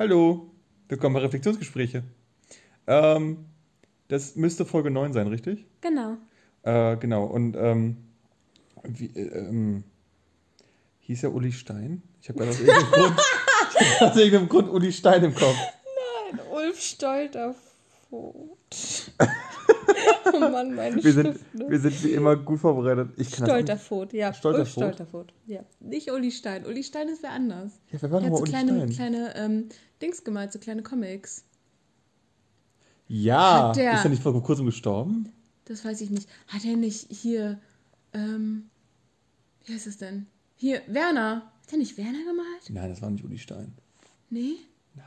Hallo, willkommen bei Reflexionsgespräche. Ähm, das müsste Folge 9 sein, richtig? Genau. Äh, genau, und ähm, wie, äh, ähm, hieß er Uli Stein? Ich habe gerade aus irgendeinem Grund, aus irgendeinem Grund Uli Stein im Kopf. Nein, Ulf Stolterfoth. oh Mann, meine Wir sind, ne? wir sind wie immer gut vorbereitet. Ich kann Stolterfoth, ja. Stolterfoth? Ulf Stolterfoth, ja. Nicht Uli Stein. Uli Stein ist wer anders. Ja, wer war nochmal so Uli kleine, Stein? kleine ähm, Dings gemalt, so kleine Comics. Ja, der- ist er nicht vor kurzem gestorben? Das weiß ich nicht. Hat er nicht hier, ähm, wie heißt es denn? Hier, Werner. Hat er nicht Werner gemalt? Nein, das war nicht Uli Stein. Nee?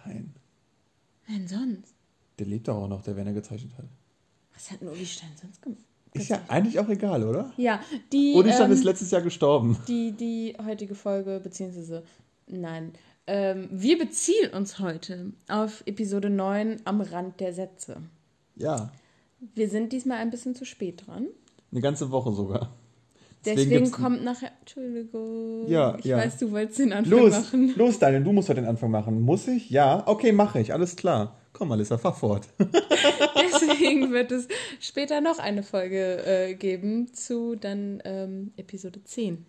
Nein, Wer denn sonst? der lebt doch auch noch, der Werner gezeichnet hat. Was hat denn Uli Stein sonst gemacht? Ist ja eigentlich auch egal, oder? Ja, die, Uli Stein ähm, ist letztes Jahr gestorben. die, die heutige Folge, beziehungsweise, nein, ähm, wir beziehen uns heute auf Episode 9 am Rand der Sätze. Ja, Wir sind diesmal ein bisschen zu spät dran. eine ganze Woche sogar. Deswegen, gibt's- kommt nachher. Entschuldigung. Ja, ich ja. weiß, du wolltest den Anfang Los, machen. los, Daniel, du musst heute den Anfang machen. Muss ich? Ja, okay, mache ich. Alles klar. Komm, Alissa, fahr fort. Deswegen wird es später noch eine Folge äh, geben zu dann ähm, Episode 10.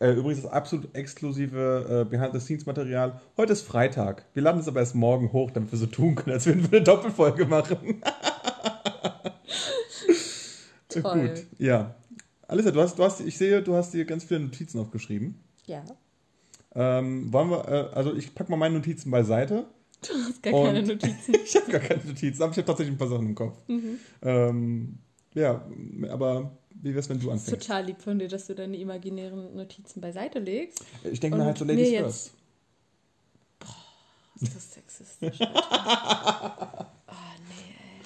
Äh, übrigens das absolut exklusive äh, Behind-the-Scenes-Material. Heute ist Freitag. Wir laden es aber erst morgen hoch, damit wir so tun können, als würden wir eine Doppelfolge machen. Toll. Gut, ja. Alissa, du hast, du hast, ich sehe, du hast dir ganz viele Notizen aufgeschrieben. Ja. Ähm, wollen wir, äh, also ich packe mal meine Notizen beiseite. Du hast gar keine Notizen. Ich habe gar keine Notizen, aber ich habe tatsächlich ein paar Sachen im Kopf. Mhm. Ähm, ja, aber wie wär's, wenn du Das ist anfängst? total lieb von dir, dass du deine imaginären Notizen beiseite legst. Ich denke mir halt so mir Ladies jetzt- first. Ist das sexistisch? Oh, nee, ey.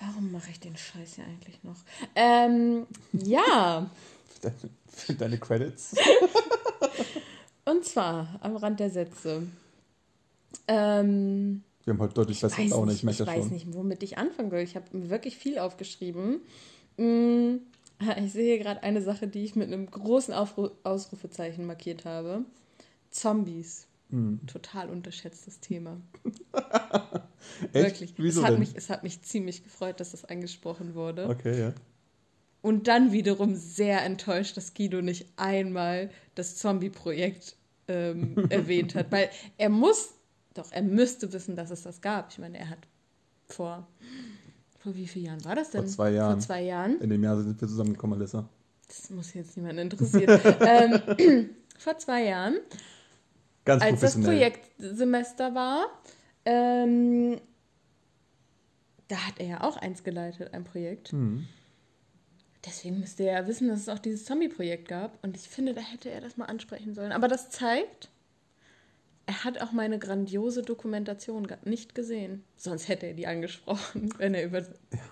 Warum mache ich den Scheiß hier eigentlich noch? Ähm, ja, Für deine, für deine Credits. und zwar am Rand der Sätze. Ähm, Wir haben heute deutlich bessere weiß Laune, nicht, ich ich weiß schon. nicht, womit ich anfangen will. Ich habe mir wirklich viel aufgeschrieben. Mm, Ich sehe hier gerade eine Sache, die ich mit einem großen Aufru Ausrufezeichen markiert habe. Zombies. Hm. Total unterschätztes Thema. Echt? Wirklich. Wieso es, hat denn? mich, es hat mich ziemlich gefreut, dass das angesprochen wurde. Okay, ja. Und dann wiederum sehr enttäuscht, dass Guido nicht einmal das Zombie-Projekt ähm, erwähnt hat. Weil er muss, doch, er müsste wissen, dass es das gab. Ich meine, er hat vor, vor wie vielen Jahren war das denn? Vor zwei Jahren. Vor zwei Jahren. In dem Jahr sind wir zusammengekommen, Alissa. Das muss jetzt niemand interessieren. ähm, vor zwei Jahren Ganz als das. Projektsemester war, ähm, da hat er ja auch eins geleitet, ein Projekt. Hm. Deswegen müsste er ja wissen, dass es auch dieses Zombie-Projekt gab. Und ich finde, da hätte er das mal ansprechen sollen. Aber das zeigt, er hat auch meine grandiose Dokumentation nicht gesehen. Sonst hätte er die angesprochen, wenn er über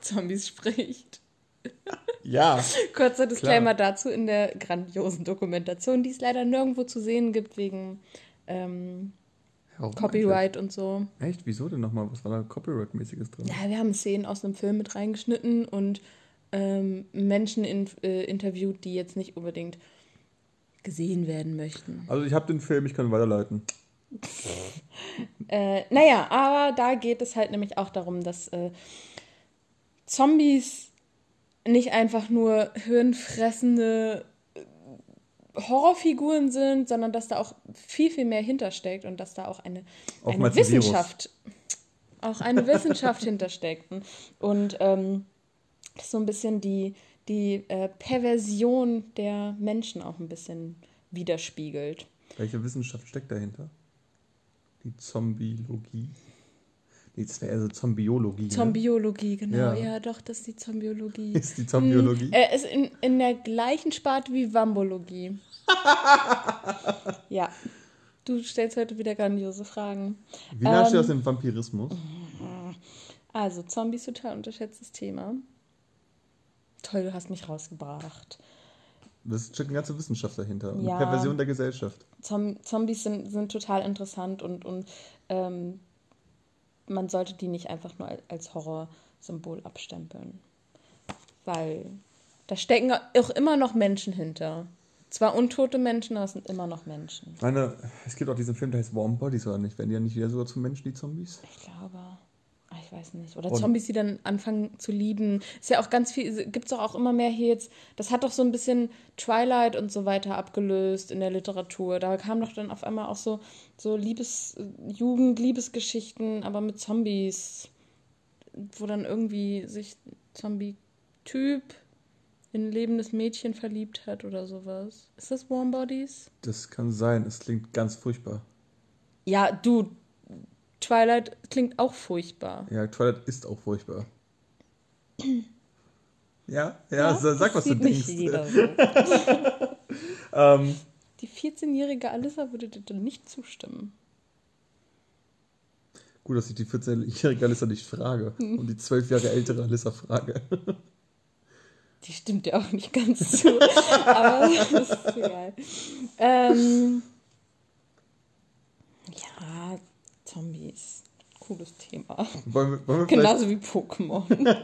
Zombies spricht. Ja. Kurzer Disclaimer dazu in der grandiosen Dokumentation, die es leider nirgendwo zu sehen gibt, wegen ähm, Copyright und so. Echt? Wieso denn nochmal? Was war da Copyright-mäßiges drin? Ja, wir haben Szenen aus einem Film mit reingeschnitten und ähm, Menschen in, äh, interviewt, die jetzt nicht unbedingt gesehen werden möchten. Also ich habe den Film, ich kann weiterleiten. Äh, naja, aber da geht es halt nämlich auch darum, dass äh, Zombies nicht einfach nur hirnfressende äh, Horrorfiguren sind, sondern dass da auch viel, viel mehr hintersteckt und dass da auch eine, Auch eine. Wissenschaft, auch eine Wissenschaft hintersteckt. Und ähm, das so ein bisschen die, die äh, Perversion der Menschen auch ein bisschen widerspiegelt. Welche Wissenschaft steckt dahinter? Die Zombiologie? Nee, das wäre eher so Zombiologie. Zombiologie, genau. Ja. Ja. doch, das ist die Zombiologie. Ne? Ist die Zombiologie? Er ist in, in der gleichen Sparte wie Wambologie. ja. Du stellst heute wieder grandiose Fragen. Wie nah steht ähm, das im Vampirismus? Also, Zombies total unterschätztes Thema. Toll, du hast mich rausgebracht. Das steckt eine ganze Wissenschaft dahinter. Ja. Perversion der Gesellschaft. Zom Zombies sind, sind total interessant und, und ähm, man sollte die nicht einfach nur al- als Horrorsymbol abstempeln. Weil da stecken auch immer noch Menschen hinter. Zwar untote Menschen, aber es sind immer noch Menschen. Ich meine, es gibt auch diesen Film, der heißt Warm Bodies, oder nicht? Werden die ja nicht wieder sogar zu Menschen, die Zombies? Ich glaube. Ich weiß nicht. Oder Und- Zombies, die dann anfangen zu lieben. Ist ja auch ganz viel, gibt es doch auch immer mehr hier jetzt. Das hat doch so ein bisschen Twilight und so weiter abgelöst in der Literatur. Da kamen doch dann auf einmal auch so, so Liebes, Jugend, Liebesgeschichten, aber mit Zombies. Wo dann irgendwie sich Zombie-Typ in ein lebendes Mädchen verliebt hat oder sowas. Ist das Warm Bodies? Das kann sein, es klingt ganz furchtbar. Ja, du, Twilight klingt auch furchtbar. Ja, Twilight ist auch furchtbar. Ja, ja, sa- sag, was du denkst. so. Ähm, Die 14-jährige Alissa würde dir dann nicht zustimmen. gut, dass ich die 14-jährige Alissa nicht frage und die 12 Jahre ältere Alissa frage. Die stimmt ja auch nicht ganz zu. aber das ist egal. Ähm, ja, Zombies. Cooles Thema. Wollen wir, wollen wir Genauso wie Pokémon.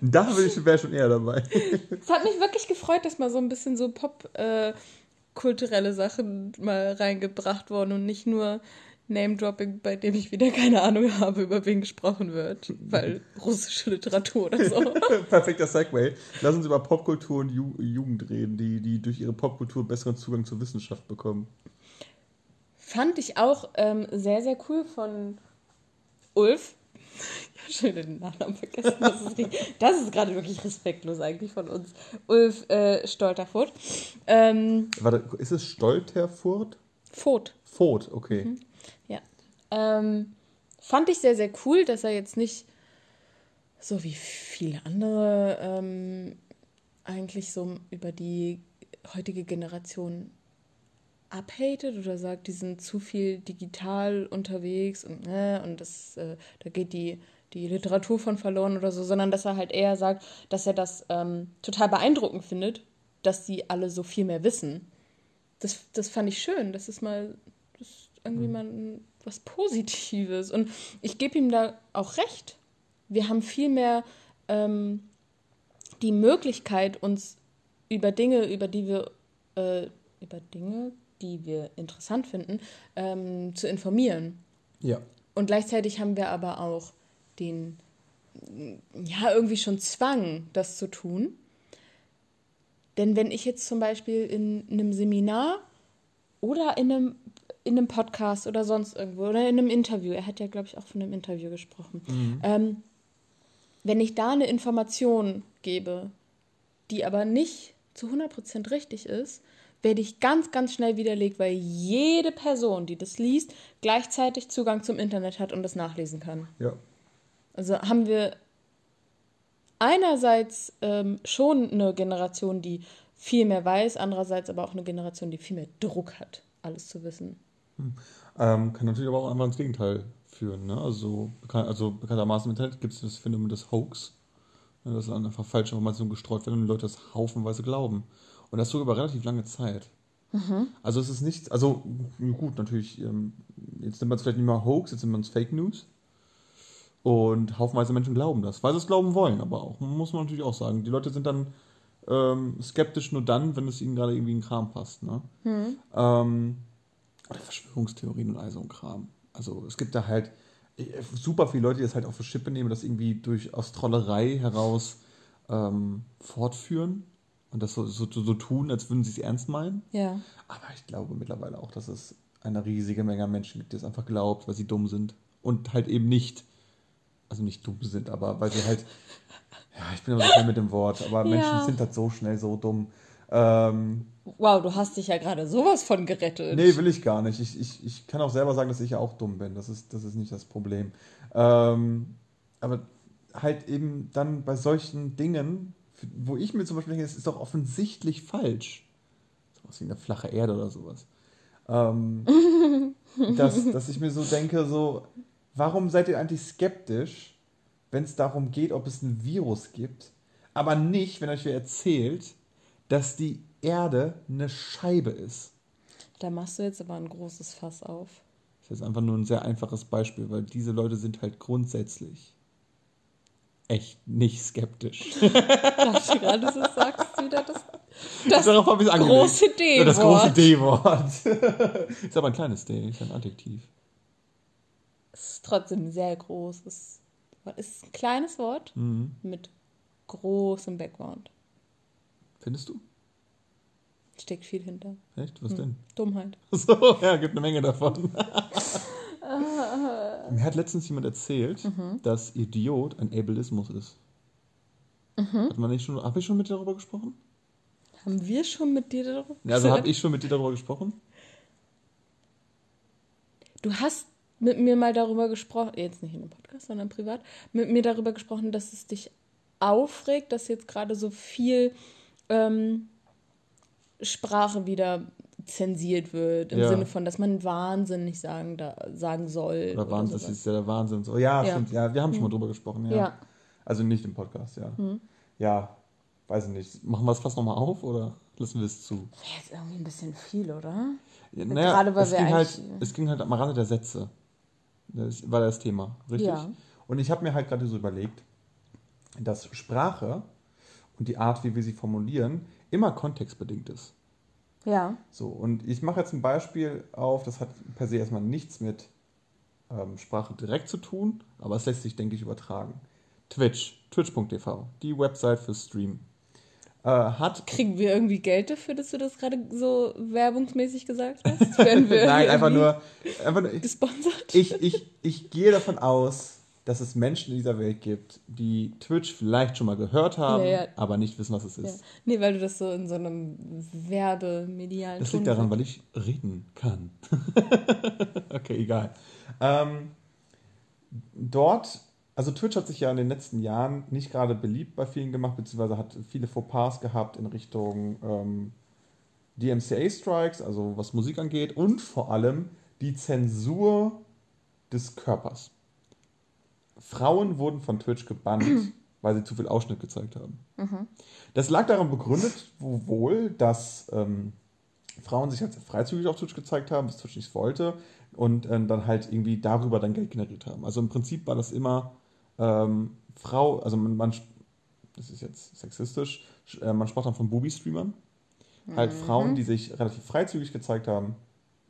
da wäre schon eher dabei. Es hat mich wirklich gefreut, dass mal so ein bisschen so Pop-kulturelle Sachen mal reingebracht wurden und nicht nur Name-Dropping, bei dem ich wieder keine Ahnung habe, über wen gesprochen wird. Weil russische Literatur oder so. Perfekter Segway. Lass uns über Popkultur und Ju Jugend reden, die, die durch ihre Popkultur besseren Zugang zur Wissenschaft bekommen. Fand ich auch ähm, sehr, sehr cool von Ulf. Ich habe schon wieder den Nachnamen vergessen. Das ist, richtig- das ist gerade wirklich respektlos eigentlich von uns. Ulf äh, Stolterfurt. Ähm, Warte, ist es Stolterfurt? Voth. Voth, okay. Ja. Ähm, fand ich sehr, sehr cool, dass er jetzt nicht so wie viele andere ähm, eigentlich so über die heutige Generation abhatet oder sagt, die sind zu viel digital unterwegs und, äh, und das, äh, da geht die, die Literatur von verloren oder so, sondern dass er halt eher sagt, dass er das ähm, total beeindruckend findet, dass die alle so viel mehr wissen. Das, das fand ich schön. Das ist mal, das ist irgendwie mal ein- was Positives. Und ich gebe ihm da auch recht. Wir haben viel mehr ähm, die Möglichkeit, uns über Dinge, über die wir, äh, über Dinge, die wir interessant finden, ähm, zu informieren. Ja. Und gleichzeitig haben wir aber auch den, ja, irgendwie schon Zwang, das zu tun. Denn wenn ich jetzt zum Beispiel in einem Seminar oder in einem, in einem Podcast oder sonst irgendwo oder in einem Interview, er hat ja, glaube ich, auch von einem Interview gesprochen, ähm, wenn ich da eine Information gebe, die aber nicht zu 100% richtig ist, werde ich ganz, ganz schnell widerlegt, weil jede Person, die das liest, gleichzeitig Zugang zum Internet hat und das nachlesen kann. Ja. Also haben wir einerseits ähm, schon eine Generation, die viel mehr weiß, andererseits aber auch eine Generation, die viel mehr Druck hat, alles zu wissen. Ähm, kann natürlich aber auch einfach ins Gegenteil führen. Ne? Also, also bekanntermaßen im Internet gibt es das Phänomen des Hoax. Ne, dass einfach falsche Informationen gestreut werden und die Leute das haufenweise glauben. Und das sogar über relativ lange Zeit. Also es ist nicht, also gut, natürlich, ähm, jetzt nimmt man es vielleicht nicht mehr Hoax, jetzt nimmt man es Fake News. Und haufenweise Menschen glauben das, weil sie es glauben wollen, aber auch, muss man natürlich auch sagen, die Leute sind dann ähm, skeptisch nur dann, wenn es ihnen gerade irgendwie in Kram passt. Ne? Ähm, oder Verschwörungstheorien und all so ein Kram. Also es gibt da halt äh, super viele Leute, die das halt auf die Schippe nehmen, das irgendwie durch aus Trollerei heraus ähm, fortführen und das so, so, so tun, als würden sie es ernst meinen. Ja. Aber ich glaube mittlerweile auch, dass es eine riesige Menge an Menschen gibt, die es einfach glaubt, weil sie dumm sind. Und halt eben nicht, also nicht dumm sind, aber weil sie halt, ja, ich bin aber so schnell mit dem Wort, aber Menschen Ja. sind halt so schnell so dumm. Ähm, Wow, du hast dich ja gerade sowas von gerettet. Nee, will ich gar nicht. Ich, ich, ich kann auch selber sagen, dass ich ja auch dumm bin. Das ist, das ist nicht das Problem. Ähm, aber halt eben dann bei solchen Dingen, wo ich mir zum Beispiel denke, es ist doch offensichtlich falsch. Sowas wie eine flache Erde oder sowas. Ähm, dass, dass ich mir so denke, so, warum seid ihr eigentlich skeptisch, wenn es darum geht, ob es ein Virus gibt, aber nicht, wenn euch wer erzählt, dass die Erde eine Scheibe ist. Da machst du jetzt aber ein großes Fass auf. Das ist einfach nur ein sehr einfaches Beispiel, weil diese Leute sind halt grundsätzlich echt nicht skeptisch. Ich dachte gerade, du sagst wieder das. Das Darauf habe ich große D-Wort. Das große D-Wort. ist aber ein kleines D, ist ein Adjektiv. Es ist trotzdem sehr großes Wort. Es ist ein kleines Wort Mhm. mit großem Background. Findest du? Steckt viel hinter. Echt? Was denn? Dummheit. So, ja, gibt eine Menge davon. Mir hat letztens jemand erzählt, Mhm. dass Idiot ein Ableismus ist. Hat man nicht schon, habe ich schon mit dir darüber gesprochen? Haben wir schon mit dir darüber Ja, also habe ich schon mit dir darüber gesprochen? Du hast mit mir mal darüber gesprochen, jetzt nicht in einem Podcast, sondern privat, mit mir darüber gesprochen, dass es dich aufregt, dass jetzt gerade so viel ähm, Sprache wieder zensiert wird, im Ja. Sinne von, dass man Wahnsinn nicht sagen, da, sagen soll. Oder Wahnsinn, das ist ja der Wahnsinn. So, ja, Ja. stimmt. Ja, wir haben schon mal drüber gesprochen. Ja. Ja. Hm. Also nicht im Podcast, ja. Ja, weiß ich nicht. Machen wir es fast nochmal auf oder lassen wir es zu? Wäre jetzt irgendwie ein bisschen viel, oder? Ja, Gerade weil es wir ging, halt, es ging halt am Rande der Sätze. Das war das Thema, richtig? Ja. Und ich habe mir halt gerade so überlegt, dass Sprache und die Art, wie wir sie formulieren, immer kontextbedingt ist. Ja. So, und ich mache jetzt ein Beispiel auf, das hat per se erstmal nichts mit ähm, Sprache direkt zu tun, aber es lässt sich, denke ich, übertragen. Twitch, twitch.tv, die Website für Stream, äh, hat Kriegen wir irgendwie Geld dafür, dass du das gerade so werbungsmäßig gesagt hast? Werden wir Nein, einfach nur, einfach nur gesponsert? ich, ich, ich gehe davon aus, dass es Menschen in dieser Welt gibt, die Twitch vielleicht schon mal gehört haben, Ja, ja. aber nicht wissen, was es Ja. ist. Nee, weil du das so in so einem werbemedialen Das Ton liegt daran, weil ich reden kann. okay, egal. Ähm, dort, also Twitch hat sich ja in den letzten Jahren nicht gerade beliebt bei vielen gemacht, beziehungsweise hat viele Fauxpas gehabt in Richtung ähm, DMCA-Strikes, also was Musik angeht, und vor allem die Zensur des Körpers. Frauen wurden von Twitch gebannt, weil sie zu viel Ausschnitt gezeigt haben. Das lag daran begründet, wo- wohl, dass ähm, Frauen sich halt sehr freizügig auf Twitch gezeigt haben, was Twitch nicht wollte, und äh, dann halt irgendwie darüber dann Geld generiert haben. Also im Prinzip war das immer ähm, Frau, also man, man, das ist jetzt sexistisch, sch- äh, man sprach dann von Booby-Streamern. Halt Frauen, die sich relativ freizügig gezeigt haben,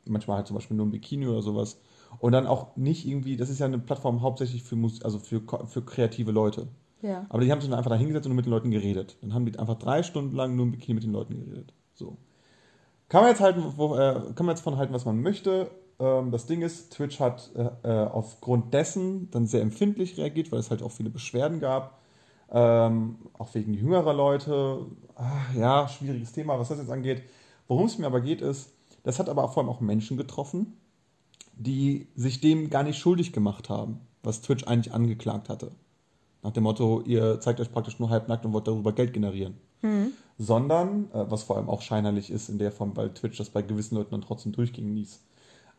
manchmal halt zum Beispiel nur im Bikini oder sowas. Und dann auch nicht irgendwie, das ist ja eine Plattform hauptsächlich für, Mus also für, für kreative Leute. Ja. Aber die haben sich dann einfach da hingesetzt und nur mit den Leuten geredet. Dann haben die einfach drei Stunden lang nur im Bikini mit den Leuten geredet. So. Kann man jetzt halten, wo, äh, kann man jetzt von halten, was man möchte. Ähm, das Ding ist, Twitch hat äh, äh, aufgrund dessen dann sehr empfindlich reagiert, weil es halt auch viele Beschwerden gab. Ähm, auch wegen jüngerer Leute. Ah, ja, schwieriges Thema, was das jetzt angeht. Worum es mir aber geht, ist, das hat aber vor allem auch Menschen getroffen, die sich dem gar nicht schuldig gemacht haben, was Twitch eigentlich angeklagt hatte. Nach dem Motto, ihr zeigt euch praktisch nur halbnackt und wollt darüber Geld generieren. Sondern, äh, was vor allem auch scheinerlich ist in der Form, weil Twitch das bei gewissen Leuten dann trotzdem durchgehen ließ.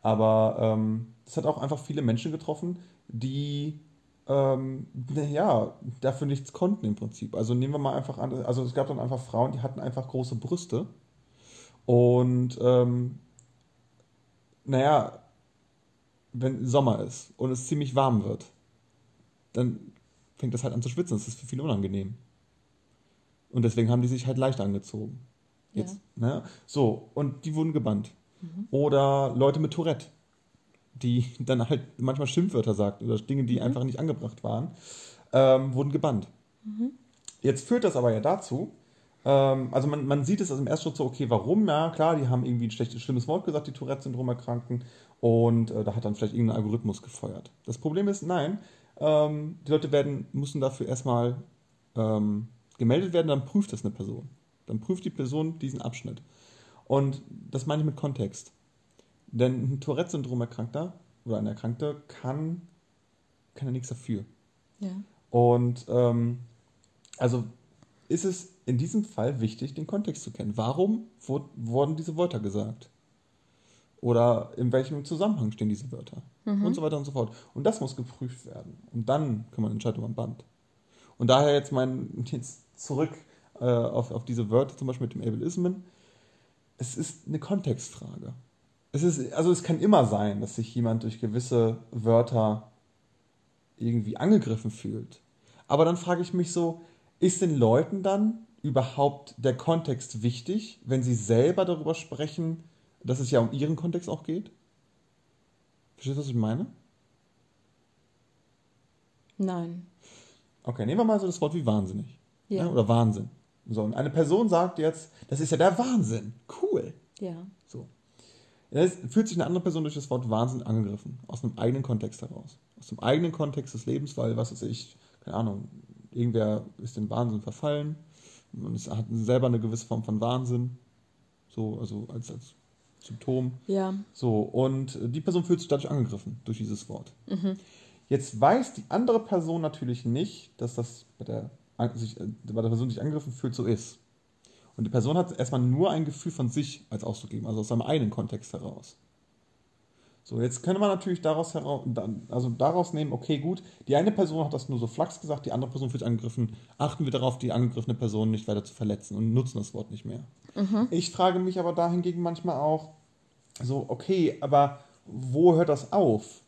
Aber ähm, das hat auch einfach viele Menschen getroffen, die ähm, ja, dafür nichts konnten im Prinzip. Also nehmen wir mal einfach an, also es gab dann einfach Frauen, die hatten einfach große Brüste. Und ähm, naja, wenn Sommer ist und es ziemlich warm wird, dann fängt das halt an zu schwitzen. Das ist für viele unangenehm. Und deswegen haben die sich halt leicht angezogen. Jetzt, ne? So, und die wurden gebannt. Oder Leute mit Tourette, die dann halt manchmal Schimpfwörter sagten oder Dinge, die einfach nicht angebracht waren, ähm, wurden gebannt. Jetzt führt das aber ja dazu, ähm, also man, man sieht es also im ersten Schritt so, okay, warum? Ja, klar, die haben irgendwie ein schlechtes, schlimmes Wort gesagt, die Tourette-Syndrom-Erkrankten, und äh, da hat dann vielleicht irgendein Algorithmus gefeuert. Das Problem ist, nein, ähm, die Leute werden, müssen dafür erstmal ähm, gemeldet werden, dann prüft das eine Person. Dann prüft die Person diesen Abschnitt. Und das meine ich mit Kontext. Denn ein Tourette-Syndrom-Erkrankter oder ein Erkrankter kann, kann ja nichts dafür. Ja. Und ähm, also ist es in diesem Fall wichtig, den Kontext zu kennen. Warum wur- wurden diese Wörter gesagt? Oder in welchem Zusammenhang stehen diese Wörter? Und so weiter und so fort. Und das muss geprüft werden. Und dann kann man entscheiden, ob man Band. Und daher jetzt mein, jetzt zurück äh, auf, auf diese Wörter, zum Beispiel mit dem Ableismen. Es ist eine Kontextfrage. Es ist, also es kann immer sein, dass sich jemand durch gewisse Wörter irgendwie angegriffen fühlt. Aber dann frage ich mich so, ist den Leuten dann überhaupt der Kontext wichtig, wenn sie selber darüber sprechen, dass es ja um ihren Kontext auch geht? Verstehst du, was ich meine? Nein. Okay, nehmen wir mal so das Wort wie wahnsinnig. Ja. Ne? Oder Wahnsinn. So, und eine Person sagt jetzt, das ist ja der Wahnsinn. Cool. Ja. So. Jetzt fühlt sich eine andere Person durch das Wort Wahnsinn angegriffen. Aus einem eigenen Kontext heraus. Aus dem eigenen Kontext des Lebens, weil, was weiß ich, keine Ahnung, irgendwer ist in Wahnsinn verfallen und es hat selber eine gewisse Form von Wahnsinn. So, also als, als Symptom. Ja. So, und die Person fühlt sich dadurch angegriffen, durch dieses Wort. Jetzt weiß die andere Person natürlich nicht, dass das bei der, sich, äh, bei der Person, die sich angegriffen fühlt, so ist. Und die Person hat erstmal nur ein Gefühl von sich als Ausdruck gegeben, also aus seinem eigenen Kontext heraus. So, jetzt könnte man natürlich daraus, heraus, also daraus nehmen, okay, gut, die eine Person hat das nur so flachs gesagt, die andere Person fühlt sich angegriffen. Achten wir darauf, die angegriffene Person nicht weiter zu verletzen und nutzen das Wort nicht mehr. Ich frage mich aber dahingegen manchmal auch, so, okay, aber wo hört das auf?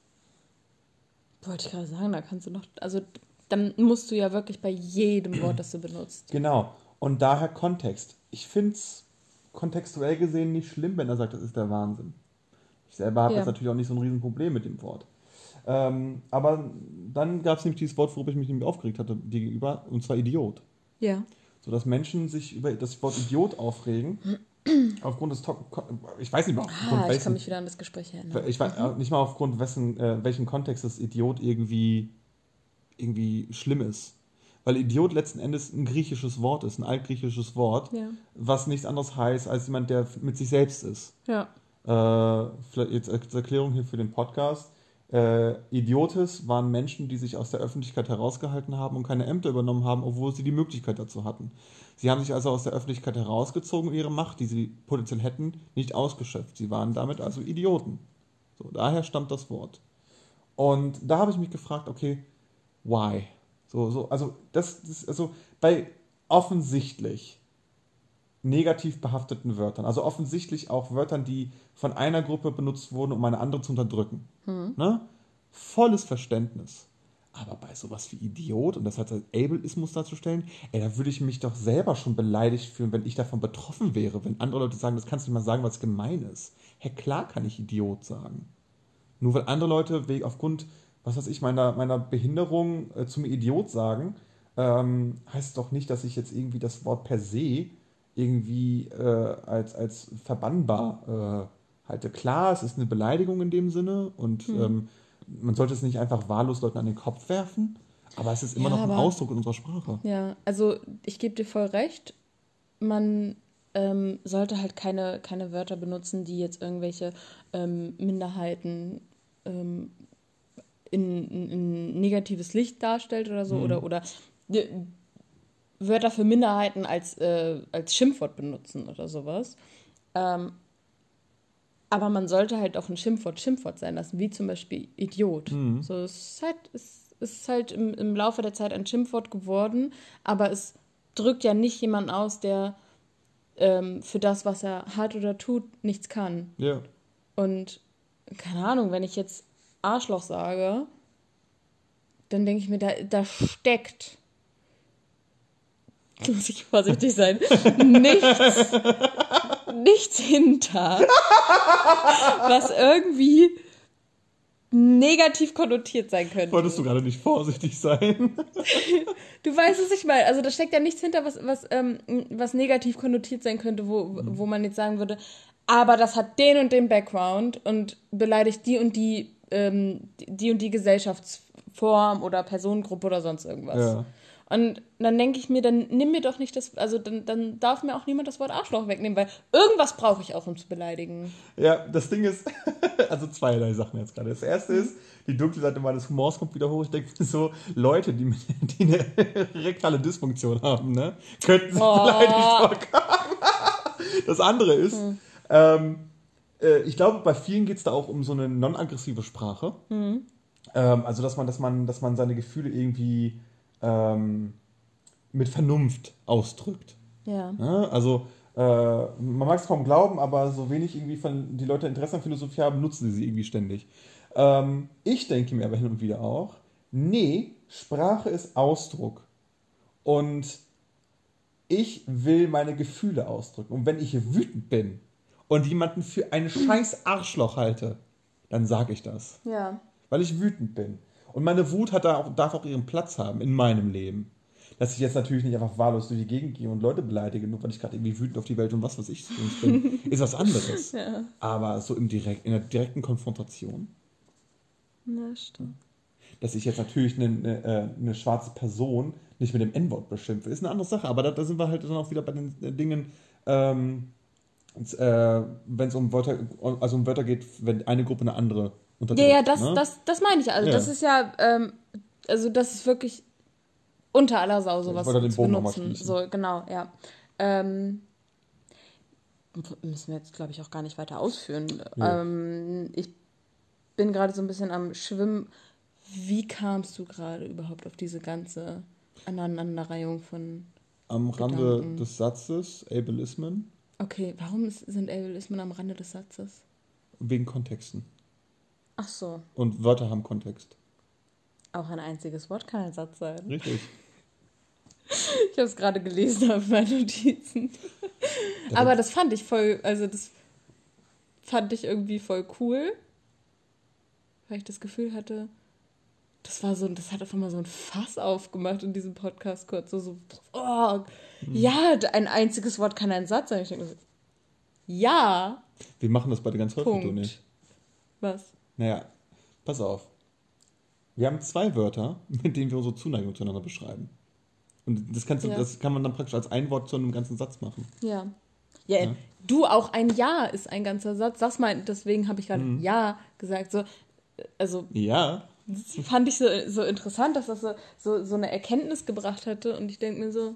Wollte ich gerade sagen, da kannst du noch. Also, dann musst du ja wirklich bei jedem Wort, das du benutzt. Genau. Und daher Kontext. Ich finde es kontextuell gesehen nicht schlimm, wenn er sagt, das ist der Wahnsinn. Ich selber habe Ja. jetzt natürlich auch nicht so ein Riesenproblem mit dem Wort. Ähm, aber dann gab es nämlich dieses Wort, worüber ich mich nämlich aufgeregt hatte, gegenüber, und zwar Idiot. Ja. So dass Menschen sich über das Wort Idiot aufregen, aufgrund des, To- ich weiß nicht mal, aufgrund Ah, ich welchen, kann mich wieder an das Gespräch erinnern. ich weiß äh, nicht mal aufgrund wessen, äh, welchen Kontext das Idiot irgendwie, irgendwie schlimm ist. Weil Idiot letzten Endes ein griechisches Wort ist, ein altgriechisches Wort, Ja. was nichts anderes heißt als jemand, der mit sich selbst ist. Ja. Äh, jetzt als Erklärung hier für den Podcast. Äh, Idiotes waren Menschen, die sich aus der Öffentlichkeit herausgehalten haben und keine Ämter übernommen haben, obwohl sie die Möglichkeit dazu hatten. Sie haben sich also aus der Öffentlichkeit herausgezogen und ihre Macht, die sie potenziell hätten, nicht ausgeschöpft. Sie waren damit also Idioten. So, daher stammt das Wort. Und da habe ich mich gefragt, okay, why? So, so, also das, das also bei offensichtlich negativ behafteten Wörtern, also offensichtlich auch Wörtern, die von einer Gruppe benutzt wurden, um eine andere zu unterdrücken. Ne? Volles Verständnis. Aber bei sowas wie Idiot, und das hat als Ableismus darzustellen, ey, da würde ich mich doch selber schon beleidigt fühlen, wenn ich davon betroffen wäre, wenn andere Leute sagen, das kannst du nicht mal sagen, was gemein ist. Hey, klar kann ich Idiot sagen. Nur weil andere Leute aufgrund, was weiß ich, meiner, meiner Behinderung äh, zu mir Idiot sagen, ähm, heißt doch nicht, dass ich jetzt irgendwie das Wort per se irgendwie äh, als, als verbannbar äh, halte. Klar, es ist eine Beleidigung in dem Sinne und ähm, man sollte es nicht einfach wahllos Leuten an den Kopf werfen, aber es ist immer Ja, noch ein aber- Ausdruck in unserer Sprache. Ja, also ich gebe dir voll recht. Man ähm, sollte halt keine, keine Wörter benutzen, die jetzt irgendwelche ähm, Minderheiten ähm, in, in, in negatives Licht darstellt oder so. Mhm. Oder, oder Wörter für Minderheiten als, äh, als Schimpfwort benutzen oder sowas. Ähm, aber man sollte halt auch ein Schimpfwort Schimpfwort sein lassen, wie zum Beispiel Idiot. Mhm. So, es ist halt, es ist halt im, im Laufe der Zeit ein Schimpfwort geworden, aber es drückt ja nicht jemanden aus, der ähm, für das, was er hat oder tut, nichts kann. Ja. Und keine Ahnung, wenn ich jetzt Arschloch sage, dann denke ich mir, da, da steckt, muss ich vorsichtig sein, nichts, nichts hinter, was irgendwie negativ konnotiert sein könnte. Wolltest du gerade nicht vorsichtig sein? Du weißt, was ich meine. Also da steckt ja nichts hinter, was, was, ähm, was negativ konnotiert sein könnte, wo, wo man jetzt sagen würde, aber das hat den und den Background und beleidigt die und die, ähm, die und die Gesellschaftsform oder Personengruppe oder sonst irgendwas. Ja. Und dann denke ich mir, dann nimm mir doch nicht das, also dann, dann darf mir auch niemand das Wort Arschloch wegnehmen, weil irgendwas brauche ich auch, um zu beleidigen. Ja, das Ding ist, also zweierlei Sachen jetzt gerade. Das erste ist, die dunkle Seite meines Humors kommt wieder hoch. Ich denke mir so, Leute, die, die eine rektale Dysfunktion haben, ne, könnten sich Oh. beleidigt vorkommen. Das andere ist, ähm, äh, ich glaube, bei vielen geht es da auch um so eine non-aggressive Sprache. Ähm, also, dass man, dass man, dass man seine Gefühle irgendwie ähm, mit Vernunft ausdrückt. Ja. Ne? Also äh, man mag es kaum glauben, aber so wenig irgendwie von die Leute Interesse an Philosophie haben, nutzen sie sie irgendwie ständig. Ähm, ich denke mir aber hin und wieder auch, nee, Sprache ist Ausdruck. Und ich will meine Gefühle ausdrücken. Und wenn ich wütend bin und jemanden für ein scheiß Arschloch halte, dann sage ich das. Ja. Weil ich wütend bin. Und meine Wut hat da auch, darf auch ihren Platz haben in meinem Leben. Dass ich jetzt natürlich nicht einfach wahllos durch die Gegend gehe und Leute beleidige, nur weil ich gerade irgendwie wütend auf die Welt und was weiß ich bin, ist was anderes. Ja. Aber so im direkt, in der direkten Konfrontation, Ja, stimmt. dass ich jetzt natürlich eine, eine, äh, eine schwarze Person nicht mit dem N-Wort beschimpfe, ist eine andere Sache. Aber da, da sind wir halt dann auch wieder bei den äh, Dingen, ähm, äh, wenn es um Wörter, also um Wörter geht, wenn eine Gruppe eine andere Ja, ja, das, ne? das, das meine ich. Also Ja. das ist ja, ähm, also das ist wirklich unter aller Sau sowas wollte den zu Bogen benutzen. So, genau, ja. Ähm, müssen wir jetzt, glaube ich, auch gar nicht weiter ausführen. Ja. Ähm, ich bin gerade so ein bisschen am Schwimmen. Wie kamst du gerade überhaupt auf diese ganze Aneinanderreihung von. Am Rande Gedanken. des Satzes, Ableismen, Okay, warum ist, sind Ableismen am Rande des Satzes? wegen Kontexten. Ach so, Und Wörter haben Kontext. auch ein einziges Wort kann ein Satz sein. Richtig. Ich habe es gerade gelesen auf meinen Notizen. Aber das fand ich voll, also das fand ich irgendwie voll cool, weil ich das Gefühl hatte, das war so, das hat einfach mal so ein Fass aufgemacht in diesem Podcast kurz. So, so oh, ja, ein einziges Wort kann ein Satz sein. Ich denke so, ja, Wir machen das beide ganz häufig, Punkt. nicht. was? Naja, pass auf. Wir haben zwei Wörter, mit denen wir unsere Zuneigung zueinander beschreiben. Und das, kannst du, Ja. das kann man dann praktisch als ein Wort zu einem ganzen Satz machen. Ja. Ja, Ja. du auch ein Ja ist ein ganzer Satz. Das mein, deswegen habe ich gerade Mhm. Ja gesagt. So, also Ja, das fand ich so, so interessant, dass das so, so, so eine Erkenntnis gebracht hatte. Und ich denke mir so,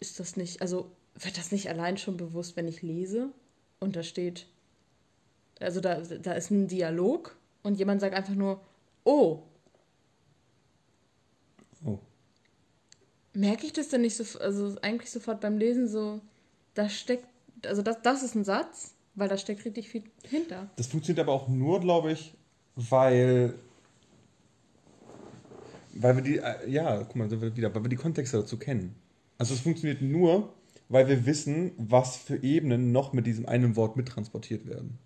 ist das nicht, also wird das nicht allein schon bewusst, wenn ich lese und da steht, also da, da ist ein Dialog und jemand sagt einfach nur, oh, Oh. merke ich das denn nicht so, also eigentlich sofort beim Lesen so, da steckt, also das, das ist ein Satz, weil da steckt richtig viel hinter. Das funktioniert aber auch nur, glaube ich, weil. Weil wir die. äh, Ja, guck mal, wieder, weil wir die Kontexte dazu kennen. Also es funktioniert nur, weil wir wissen, was für Ebenen noch mit diesem einen Wort mittransportiert werden.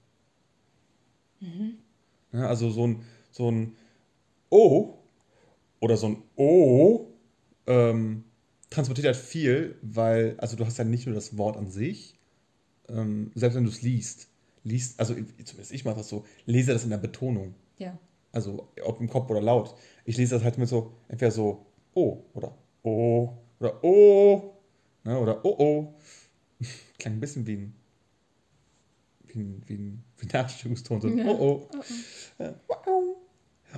Ja, also so ein, so ein O oder so ein O ähm, transportiert halt viel, weil, also du hast ja nicht nur das Wort an sich, ähm, selbst wenn du es liest, liest, also zumindest ich mache das so, lese das in der Betonung. Ja. Also ob im Kopf oder laut. Ich lese das halt mit so, entweder so O oder O oder O ne, oder O O. Klang ein bisschen wie ein, ein, wie ein, wie ein Nachstimmungston. So Ja. O O. Ja, wow.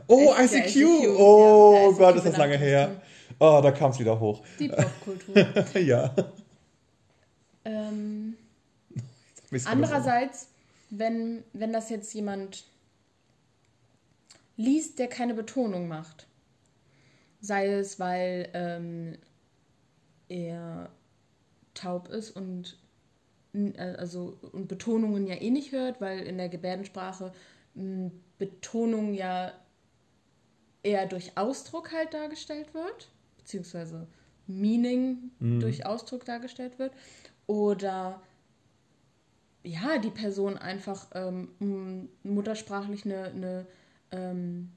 Oh, Echt, ja, ICQ! ICQ, Oh ja, der Gott, ist das lange her. Oh, da kam es wieder hoch. Die Popkultur. ja. ähm, andererseits, wenn, wenn das jetzt jemand liest, der keine Betonung macht, sei es, weil ähm, er taub ist und also und Betonungen ja eh nicht hört, weil in der Gebärdensprache Betonung ja eher durch Ausdruck halt dargestellt wird, beziehungsweise Meaning durch Ausdruck dargestellt wird. Oder ja, die Person einfach ähm, muttersprachlich eine, eine ähm,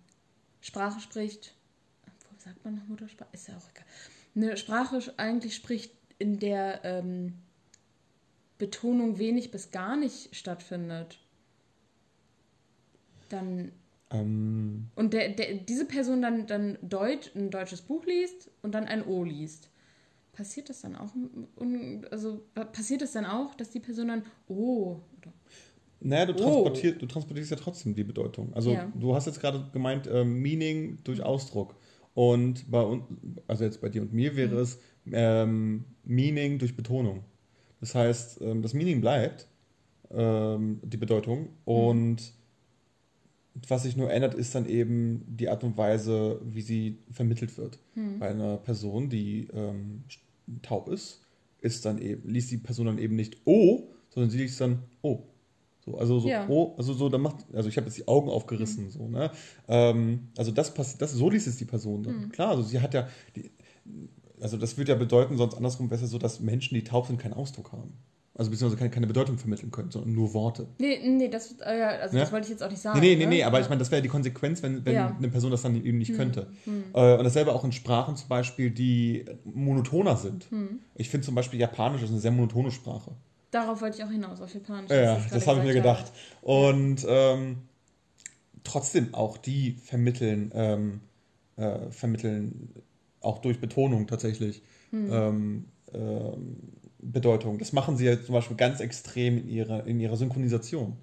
Sprache spricht. Wo sagt man noch Muttersprache? Ist ja auch egal. Eine Sprache eigentlich spricht, in der ähm, Betonung wenig bis gar nicht stattfindet. Dann Ähm, und der, der, diese Person dann, dann Deutsch, ein deutsches Buch liest und dann ein O liest. Passiert das dann auch? Also passiert das dann auch, dass die Person dann O oder Naja, du, Oh. transportier, du transportierst ja trotzdem die Bedeutung. Also Ja. du hast jetzt gerade gemeint, ähm, Meaning durch Ausdruck. Und bei uns, also jetzt bei dir und mir wäre es ähm, Meaning durch Betonung. Das heißt, ähm, das Meaning bleibt, ähm, die Bedeutung. Und was sich nur ändert, ist dann eben die Art und Weise, wie sie vermittelt wird. Bei einer Person, die ähm, taub ist, ist dann eben, liest die Person dann eben nicht O, sondern sie liest dann O. So, also so, Ja. oh, also so, da macht, also ich habe jetzt die Augen aufgerissen, so, ne? Ähm, also das passiert, das, so liest es die Person dann. Klar, also sie hat ja, die, also das würde ja bedeuten, sonst andersrum wäre es ja so, dass Menschen, die taub sind, keinen Ausdruck haben. Also beziehungsweise keine, keine Bedeutung vermitteln können, sondern nur Worte. Nee, nee, das, äh, also Ja? das wollte ich jetzt auch nicht sagen. Nee, nee, nee, ne? nee, aber Ja. ich meine, das wäre die Konsequenz, wenn, wenn Ja. eine Person das dann eben nicht könnte. hm. Äh, und dasselbe auch in Sprachen zum Beispiel, die monotoner sind. Hm. Ich finde zum Beispiel Japanisch ist eine sehr monotone Sprache. Darauf wollte ich auch hinaus, auf Japanisch. Ja, das gerade habe ich mir gedacht. Und ähm, trotzdem auch die vermitteln, ähm, äh, vermitteln auch durch Betonung tatsächlich Hm. ähm, ähm, Bedeutung. Das machen sie ja zum Beispiel ganz extrem in ihrer, in ihrer Synchronisation.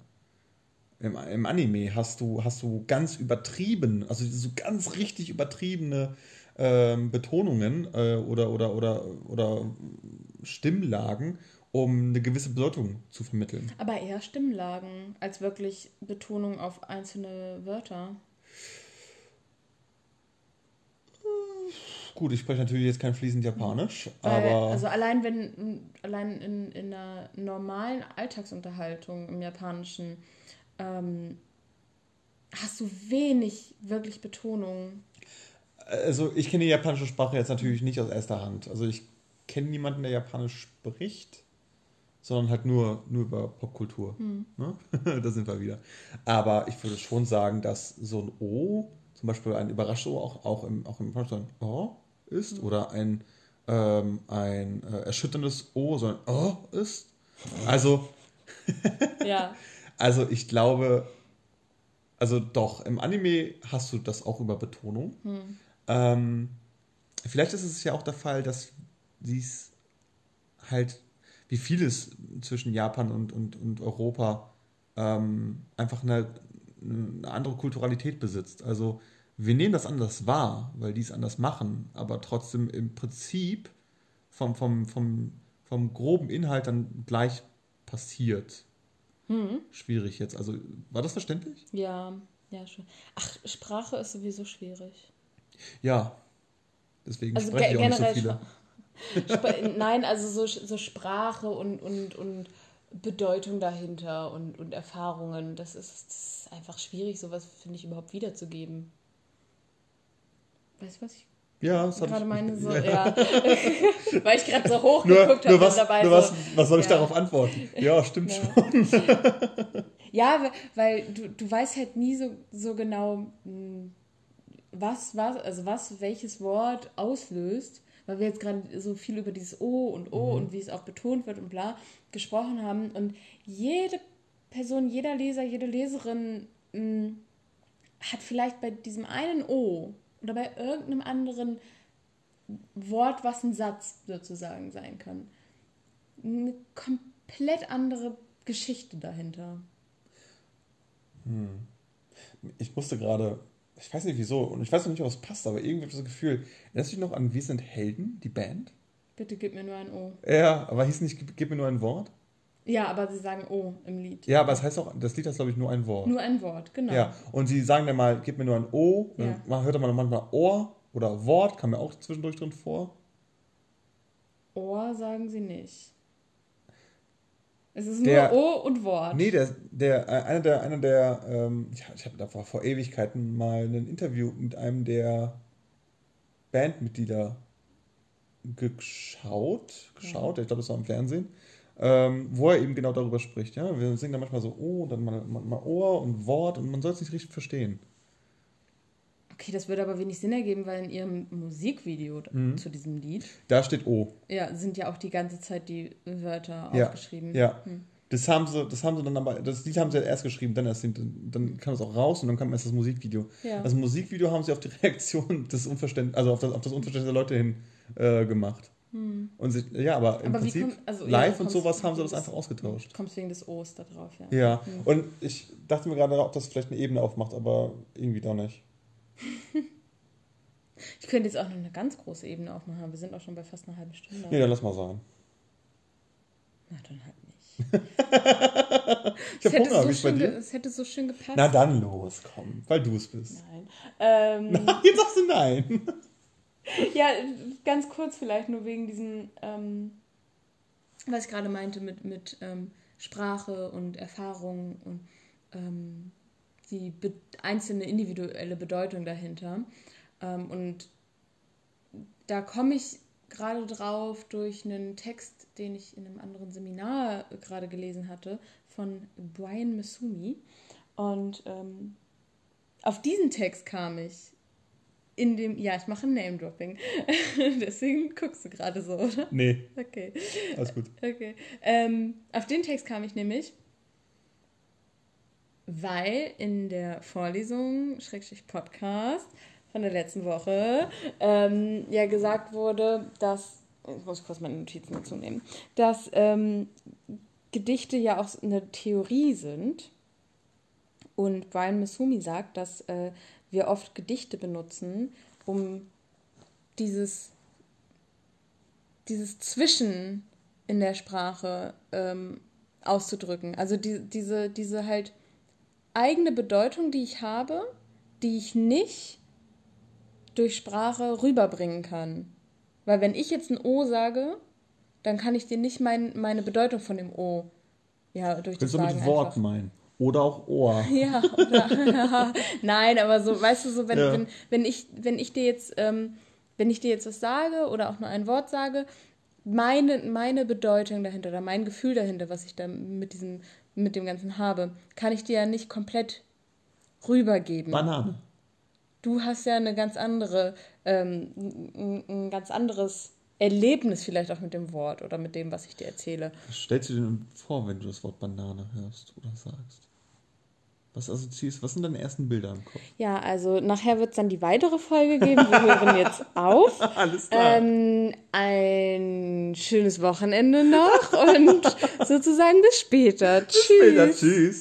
Im, Im Anime hast du, hast du ganz übertrieben, also so ganz richtig übertriebene ähm, Betonungen äh, oder, oder, oder, oder Stimmlagen, um eine gewisse Bedeutung zu vermitteln. Aber eher Stimmlagen als wirklich Betonung auf einzelne Wörter. Gut, ich spreche natürlich jetzt kein fließend Japanisch, Weil, aber also allein wenn allein in, in einer normalen Alltagsunterhaltung im Japanischen ähm, hast du wenig wirklich Betonung. also ich kenne die japanische Sprache jetzt natürlich nicht aus erster Hand. Also ich kenne niemanden, der Japanisch spricht, sondern halt nur, nur über Popkultur. Ne? da sind wir wieder. Aber ich würde schon sagen, dass so ein O, zum Beispiel ein Überraschung auch, auch im, auch im Japanischen ein O ist oder ein, ähm, ein äh, erschütterndes O, so ein O ist. Also Ja. Also ich glaube, also doch, im Anime hast du das auch über Betonung. Ähm, vielleicht ist es ja auch der Fall, dass dies halt, wie vieles zwischen Japan und, und, und Europa, ähm, einfach eine, eine andere Kulturalität besitzt. Also wir nehmen das anders wahr, weil die es anders machen, aber trotzdem im Prinzip vom, vom, vom, vom groben Inhalt dann gleich passiert. Schwierig jetzt. Also, war das verständlich? Ja, ja, schon. Ach, Sprache ist sowieso schwierig. Ja. Deswegen Also spreche ich auch nicht so viele. Spra- Nein, also so, so Sprache und, und, und Bedeutung dahinter und, und Erfahrungen, das ist, das ist einfach schwierig, sowas, finde ich, überhaupt wiederzugeben. Weißt du, was ich Ja, das gerade ich. meine? So, ja. ja. Weil ich gerade so hoch geguckt habe was, dabei. nur so, was, was soll ich ja. darauf antworten? Ja, stimmt schon. Ja, weil- du, du weißt halt nie so, so genau, mh, was, was, also was welches Wort auslöst, weil wir jetzt gerade so viel über dieses O und O und wie es auch betont wird und bla gesprochen haben. Und jede Person, jeder Leser, jede Leserin mh, hat vielleicht bei diesem einen O oder bei irgendeinem anderen Wort, was ein Satz sozusagen sein kann, eine komplett andere Geschichte dahinter. Ich musste gerade, ich weiß nicht wieso, und ich weiß noch nicht, ob es passt, aber irgendwie habe ich das Gefühl, erinnerst du dich noch an Wir sind Helden, die Band? Bitte gib mir nur ein O. Ja, aber hieß nicht, gib, gib mir nur ein Wort? Ja, aber sie sagen O im Lied. Ja, aber es heißt auch, das Lied heißt, glaube ich, nur ein Wort. Nur ein Wort, genau. Ja, und sie sagen dann mal, gib mir nur ein O, Ja. dann man hört man manchmal Ohr oder Wort, kam mir auch zwischendurch drin vor. Ohr sagen sie nicht. Es ist Der- nur O und Wort. Nee, der, der, äh, einer der, einer der, ähm, ja, ich habe da vor, vor Ewigkeiten mal ein Interview mit einem der Bandmitglieder geschaut, geschaut, ich glaube, das war im Fernsehen, ähm, wo er eben genau darüber spricht. Ja, wir singen dann manchmal so O, dann mal, mal, Ohr und Wort und man soll es nicht richtig verstehen. Okay, das würde aber wenig Sinn ergeben, weil in ihrem Musikvideo Mhm. zu diesem Lied Da steht O. ja, sind ja auch die ganze Zeit die Wörter Ja, aufgeschrieben. Ja. Hm. Das haben sie, das haben sie dann aber, das Lied haben sie erst geschrieben, dann erst, dann kam es auch raus und dann kam erst das Musikvideo. Ja. Das Musikvideo haben sie auf die Reaktion des Unverständnis, also auf das, auf das Unverständnis der Leute hin äh, gemacht. Und sie, ja, aber im Hm. Aber Prinzip kommt- also, ja, live du und sowas haben sie das einfach ausgetauscht. Kommst wegen des O's da drauf, ja. Ja, und ich dachte mir gerade, ob das vielleicht eine Ebene aufmacht, aber irgendwie doch nicht. Ich könnte jetzt auch noch eine ganz große Ebene aufmachen, wir sind auch schon bei fast einer halben Stunde. Nee, dann lass mal sein. Na, dann halt nicht. Ich habe Hunger, so ist bei dir? Es hätte so schön gepasst. Na dann los, komm, weil du es bist. Nein. Ähm, Jetzt sagst du nein. ja, ganz kurz vielleicht nur wegen diesem, ähm, was ich gerade meinte mit, mit ähm, Sprache und Erfahrung und ähm, die einzelne individuelle Bedeutung dahinter. Ähm, und da komme ich gerade drauf durch einen Text, den ich in einem anderen Seminar gerade gelesen hatte, von Brian Masumi. Und ähm, auf diesen Text kam ich in dem, ja, ich mache ein Name-Dropping. Deswegen guckst du gerade so, oder? Nee. Okay. Alles gut. Okay. Ähm, auf den Text kam ich nämlich, weil in der Vorlesung, Schrägstrich Podcast von der letzten Woche, ähm, ja gesagt wurde, dass, ich muss kurz meine Notizen dazu nehmen, dass ähm, Gedichte ja auch eine Theorie sind. Und Brian Masumi sagt, dass äh, wir oft Gedichte benutzen, um dieses, dieses Zwischen in der Sprache ähm, auszudrücken. Also die, diese, diese halt eigene Bedeutung, die ich habe, die ich nicht durch Sprache rüberbringen kann. Weil wenn ich jetzt ein O sage, dann kann ich dir nicht mein, meine Bedeutung von dem O ja, durch das Kannst du mit Wort einfach- meinen. Oder auch Ohr. ja, oder, nein, aber so, weißt du, so, wenn, Ja. wenn, wenn, ich, wenn ich dir jetzt, ähm, wenn ich dir jetzt was sage oder auch nur ein Wort sage, meine, meine Bedeutung dahinter oder mein Gefühl dahinter, was ich da mit diesem, mit dem Ganzen habe, kann ich dir ja nicht komplett rübergeben. Banane. Du hast ja eine ganz andere, ähm, ein, ein ganz anderes Erlebnis vielleicht auch mit dem Wort oder mit dem, was ich dir erzähle. Was stellst du dir denn vor, wenn du das Wort Banane hörst oder sagst? Was assoziierst Was sind deine ersten Bilder im Kopf? Ja, also nachher wird es dann die weitere Folge geben. Wir hören jetzt auf. Alles klar. Ähm, ein schönes Wochenende noch und sozusagen bis später. Tschüss. Später, tschüss.